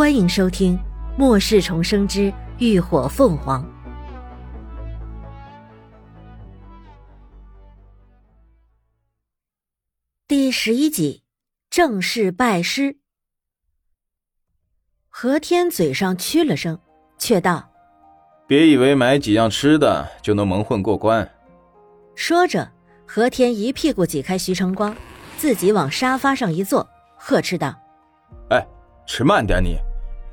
欢迎收听《末世重生之浴火凤凰》第十一集，正式拜师。何天嘴上屈了声，却道：“别以为买几样吃的就能蒙混过关。”说着，何天一屁股挤开徐成光，自己往沙发上一坐，呵斥道：“哎！”吃慢点，你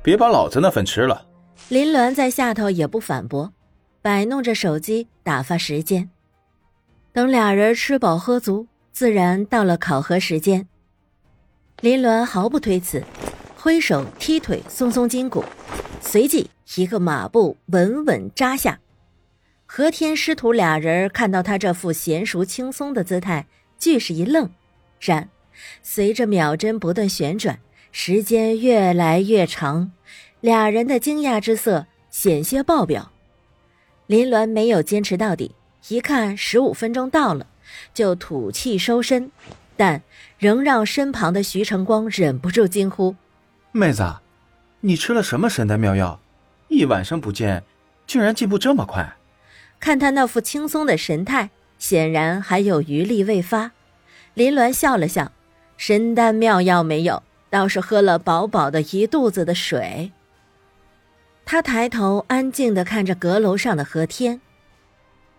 别把老子那份吃了。林鸾在下头也不反驳，摆弄着手机打发时间。等俩人吃饱喝足，自然到了考核时间。林鸾毫不推辞，挥手踢腿松松筋骨，随即一个马步稳稳扎下。何天师徒俩人看到他这副娴熟轻松的姿态，俱是一愣，然随着秒针不断旋转。时间越来越长，俩人的惊讶之色险些爆表。林鸾没有坚持到底，一看十五分钟到了，就吐气收身，但仍让身旁的徐成光忍不住惊呼：“妹子，你吃了什么神丹妙药？一晚上不见，竟然进步这么快！”看他那副轻松的神态，显然还有余力未发。林鸾笑了笑：“神丹妙药没有。”倒是喝了饱饱的一肚子的水。他抬头安静的看着阁楼上的何天，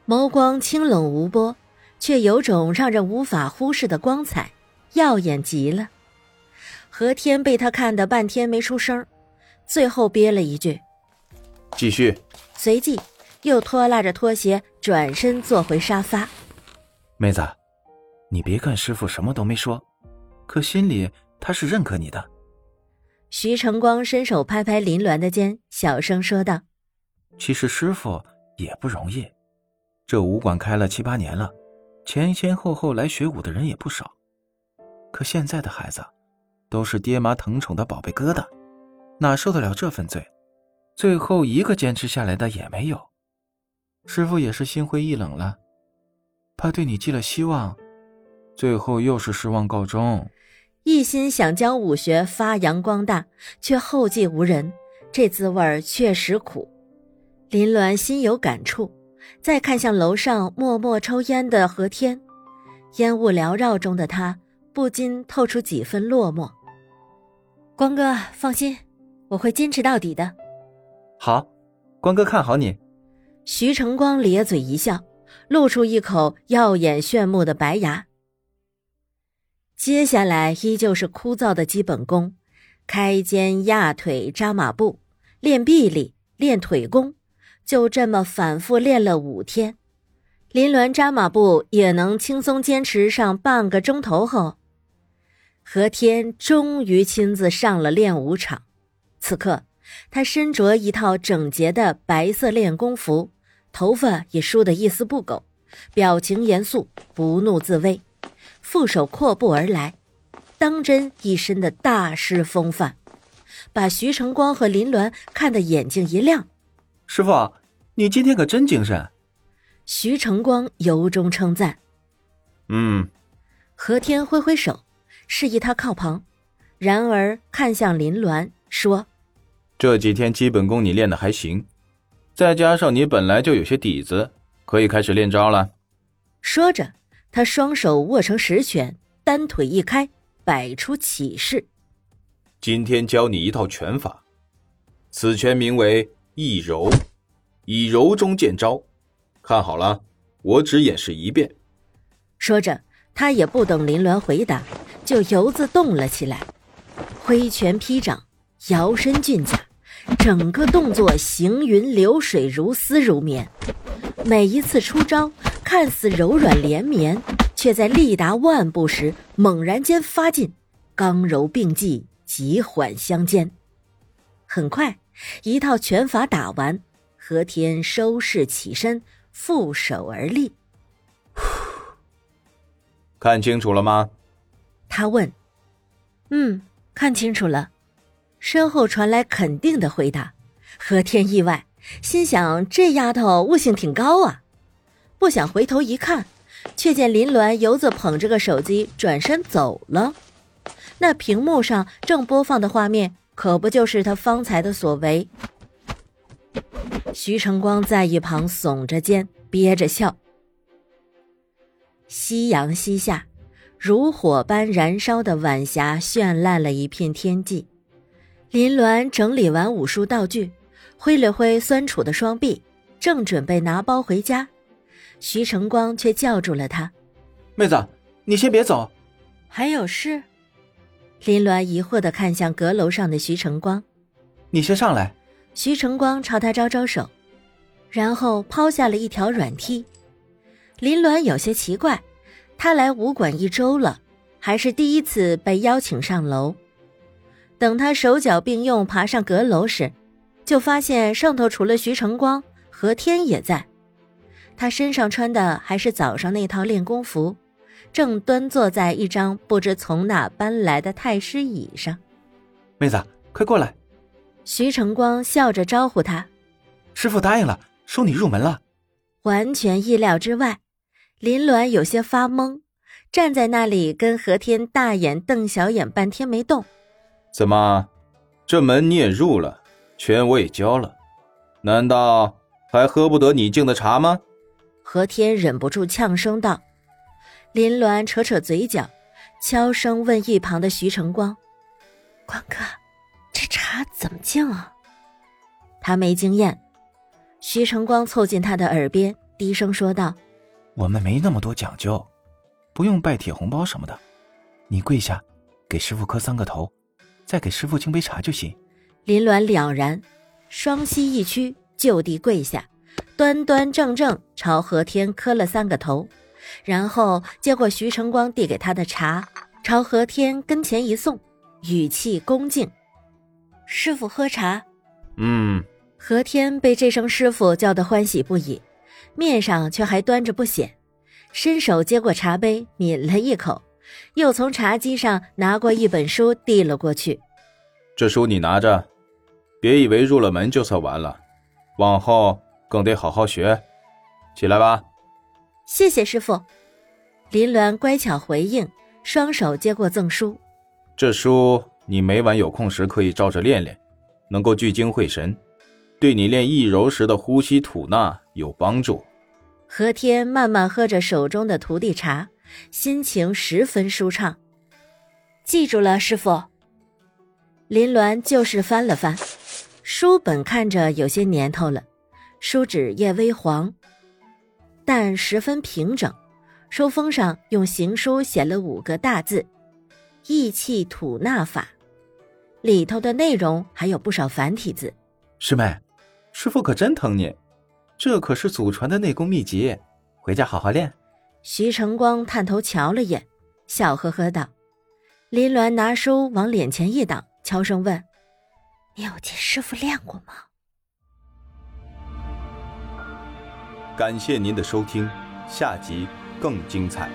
眸光清冷无波，却有种让人无法忽视的光彩，耀眼极了。何天被他看得半天没出声，最后憋了一句：“继续。”随即又拖拉着拖鞋转身坐回沙发。妹子，你别看师傅什么都没说，可心里……他是认可你的。徐成光伸手拍拍林鸾的肩，小声说道：“其实师傅也不容易，这武馆开了七八年了，前前后后来学武的人也不少。可现在的孩子，都是爹妈疼宠的宝贝疙瘩，哪受得了这份罪？最后一个坚持下来的也没有。师傅也是心灰意冷了，怕对你寄了希望，最后又是失望告终。”一心想将武学发扬光大，却后继无人，这滋味确实苦。林鸾心有感触，再看向楼上默默抽烟的何天，烟雾缭绕中的他不禁透出几分落寞。光哥，放心，我会坚持到底的。好，光哥看好你。徐成光咧嘴一笑，露出一口耀眼炫目的白牙。接下来依旧是枯燥的基本功，开肩、压腿、扎马步，练臂力，练腿功，就这么反复练了五天。林鸾扎马步也能轻松坚持上半个钟头后，何天终于亲自上了练武场。此刻，他身着一套整洁的白色练功服，头发也梳得一丝不苟，表情严肃，不怒自威。负手阔步而来，当真一身的大师风范，把徐成光和林鸾看得眼睛一亮。师傅，你今天可真精神。徐成光由衷称赞。嗯。何天挥挥手，示意他靠旁，然而看向林鸾说：“这几天基本功你练的还行，再加上你本来就有些底子，可以开始练招了。”说着。他双手握成十拳，单腿一开，摆出起势。今天教你一套拳法，此拳名为易柔，以柔中见招。看好了，我只演示一遍。说着，他也不等林鸾回答，就游自动了起来，挥拳劈掌，摇身俊甲，整个动作行云流水，如丝如绵。每一次出招。看似柔软连绵，却在力达万步时猛然间发劲，刚柔并济，急缓相间。很快，一套拳法打完，何天收势起身，负手而立。看清楚了吗？他问。嗯，看清楚了。身后传来肯定的回答。何天意外，心想这丫头悟性挺高啊。不想回头一看，却见林鸾游子捧着个手机转身走了。那屏幕上正播放的画面可不就是他方才的所为？徐成光在一旁耸着肩，憋着笑。夕阳西下，如火般燃烧的晚霞绚烂了一片天际。林鸾整理完武术道具，挥了挥酸楚的双臂，正准备拿包回家，徐成光却叫住了他：“妹子，你先别走。”还有事？林鸾疑惑的看向阁楼上的徐成光：“你先上来。”徐成光朝他招招手，然后抛下了一条软梯。林鸾有些奇怪，他来武馆一周了，还是第一次被邀请上楼。等他手脚并用爬上阁楼时，就发现上头除了徐成光，何天也在。他身上穿的还是早上那套练功服，正端坐在一张不知从哪搬来的太师椅上。妹子，快过来！徐成光笑着招呼他：“师傅答应了，收你入门了。”完全意料之外，林鸾有些发懵，站在那里跟何天大眼瞪小眼半天没动。怎么，这门你也入了，拳我也交了，难道还喝不得你敬的茶吗？何天忍不住呛声道。林鸾扯扯嘴角，悄声问一旁的徐成光：“光哥，这茶怎么敬啊？”他没经验。徐成光凑近他的耳边，低声说道：“我们没那么多讲究，不用拜铁红包什么的，你跪下，给师傅磕三个头。”再给师傅敬杯茶就行。林鸾了然，双膝一屈，就地跪下，端端正正朝何天磕了三个头，然后接过徐成光递给他的茶，朝何天跟前一送，语气恭敬：“师傅喝茶。”嗯。何天被这声师傅叫得欢喜不已，面上却还端着不显，伸手接过茶杯，抿了一口。又从茶几上拿过一本书，递了过去。这书你拿着，别以为入了门就算完了，往后更得好好学。起来吧。谢谢师傅。林鸾乖巧回应，双手接过赠书。这书你每晚有空时可以照着练练，能够聚精会神，对你练易柔时的呼吸吐纳有帮助。何天慢慢喝着手中的徒弟茶。心情十分舒畅，记住了，师傅。林鸾就是翻了翻书本，看着有些年头了，书纸页微黄，但十分平整。书封上用行书写了五个大字：“意气吐纳法”，里头的内容还有不少繁体字。师妹，师傅可真疼你，这可是祖传的内功秘籍，回家好好练。徐成光探头瞧了眼，笑呵呵道：“林鸾拿书往脸前一挡，悄声问：‘你有见师傅练过吗？’”感谢您的收听，下集更精彩。